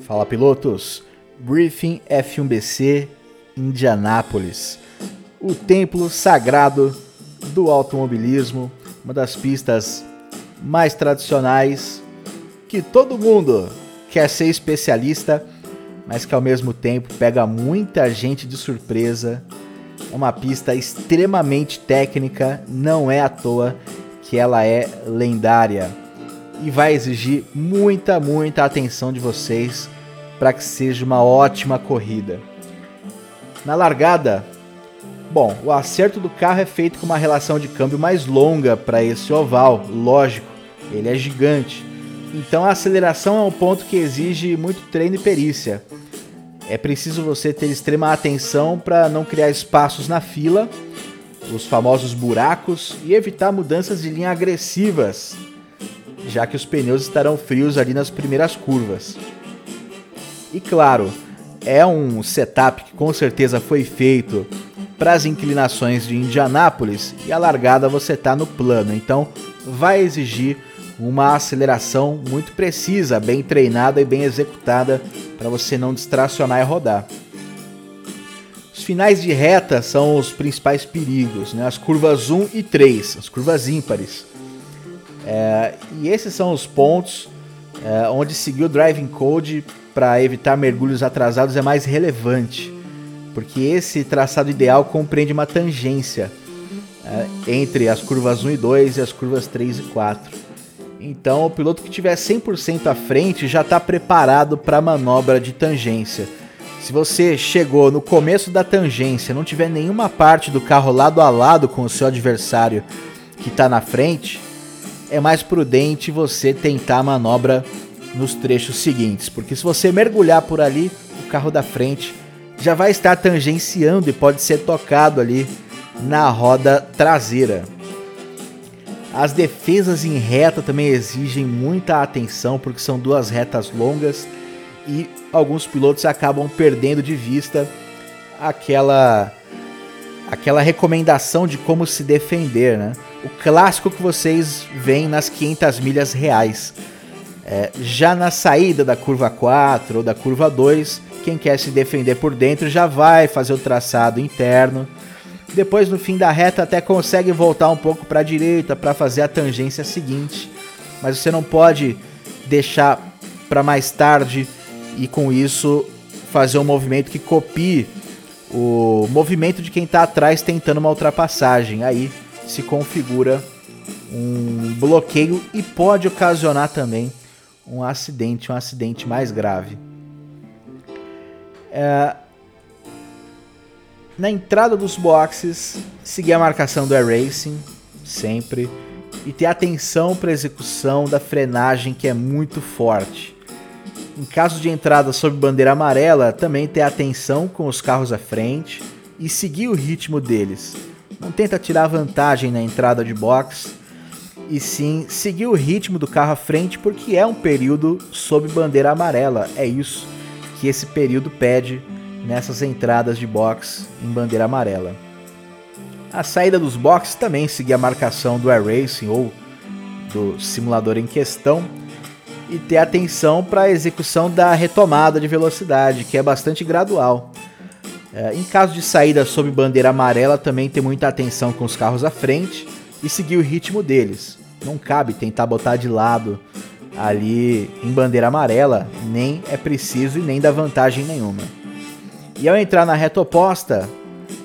Fala pilotos, Briefing F1BC Indianápolis, o templo sagrado do automobilismo, uma das pistas mais tradicionais que todo mundo quer ser especialista, mas que ao mesmo tempo pega muita gente de surpresa. É uma pista extremamente técnica, não é à toa que ela é lendária e vai exigir muita, muita atenção de vocês para que seja uma ótima corrida. Na largada, bom, o acerto do carro é feito com uma relação de câmbio mais longa para esse oval, lógico, ele é gigante. Então a aceleração é um ponto que exige muito treino e perícia. É preciso você ter extrema atenção para não criar espaços na fila, os famosos buracos e evitar mudanças de linha agressivas, já que os pneus estarão frios ali nas primeiras curvas. E claro, é um setup que com certeza foi feito para as inclinações de Indianápolis e a largada você está no plano, então vai exigir uma aceleração muito precisa, bem treinada e bem executada para você não distracionar e rodar. Os finais de reta são os principais perigos, né? as curvas 1 e 3, as curvas ímpares. É, e esses são os pontos é, onde seguir o driving code para evitar mergulhos atrasados é mais relevante, porque esse traçado ideal compreende uma tangência é, entre as curvas 1 e 2 e as curvas 3 e 4. Então, o piloto que tiver 100% à frente já está preparado para a manobra de tangência. Se você chegou no começo da tangência, não tiver nenhuma parte do carro lado a lado com o seu adversário que está na frente, é mais prudente você tentar a manobra nos trechos seguintes, porque se você mergulhar por ali, o carro da frente já vai estar tangenciando e pode ser tocado ali na roda traseira. As defesas em reta também exigem muita atenção porque são duas retas longas e alguns pilotos acabam perdendo de vista aquela aquela recomendação de como se defender, né? O clássico que vocês veem nas 500 milhas reais. É, já na saída da curva 4 ou da curva 2, quem quer se defender por dentro já vai fazer o traçado interno depois no fim da reta até consegue voltar um pouco para a direita para fazer a tangência seguinte, mas você não pode deixar para mais tarde e com isso fazer um movimento que copie o movimento de quem está atrás tentando uma ultrapassagem. Aí se configura um bloqueio e pode ocasionar também um acidente, um acidente mais grave. É, na entrada dos boxes, seguir a marcação do Air Racing, sempre, e ter atenção para a execução da frenagem que é muito forte. Em caso de entrada sob bandeira amarela, também ter atenção com os carros à frente e seguir o ritmo deles. Não tenta tirar vantagem na entrada de box, e sim seguir o ritmo do carro à frente, porque é um período sob bandeira amarela. É isso que esse período pede nessas entradas de box em bandeira amarela. A saída dos boxes também seguia a marcação do Air Racing ou do simulador em questão e ter atenção para a execução da retomada de velocidade, que é bastante gradual. É, em caso de saída sob bandeira amarela, também ter muita atenção com os carros à frente e seguir o ritmo deles. Não cabe tentar botar de lado ali em bandeira amarela, nem é preciso e nem dá vantagem nenhuma. E ao entrar na reta oposta,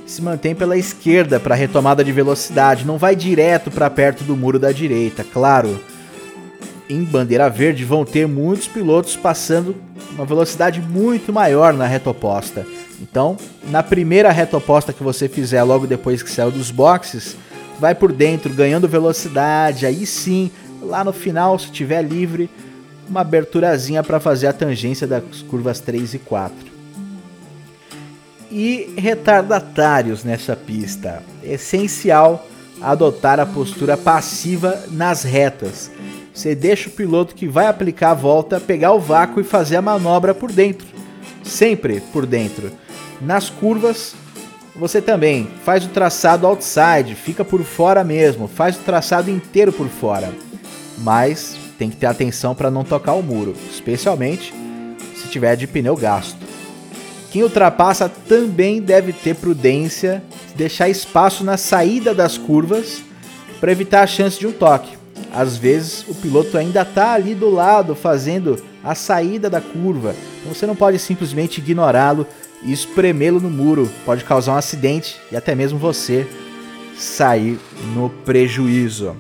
se mantém pela esquerda para retomada de velocidade, não vai direto para perto do muro da direita. Claro, em bandeira verde vão ter muitos pilotos passando uma velocidade muito maior na reta oposta. Então, na primeira reta oposta que você fizer logo depois que saiu dos boxes, vai por dentro ganhando velocidade. Aí sim, lá no final, se tiver livre, uma aberturazinha para fazer a tangência das curvas 3 e 4 e retardatários nessa pista. Essencial adotar a postura passiva nas retas. Você deixa o piloto que vai aplicar a volta pegar o vácuo e fazer a manobra por dentro, sempre por dentro. Nas curvas, você também faz o traçado outside, fica por fora mesmo, faz o traçado inteiro por fora. Mas tem que ter atenção para não tocar o muro, especialmente se tiver de pneu gasto. Quem ultrapassa também deve ter prudência, deixar espaço na saída das curvas para evitar a chance de um toque. Às vezes o piloto ainda está ali do lado fazendo a saída da curva, então você não pode simplesmente ignorá-lo e espremê-lo no muro, pode causar um acidente e até mesmo você sair no prejuízo.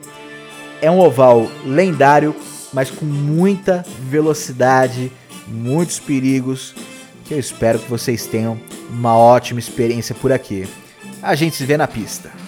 É um oval lendário, mas com muita velocidade, muitos perigos, que eu espero que vocês tenham uma ótima experiência por aqui. A gente se vê na pista.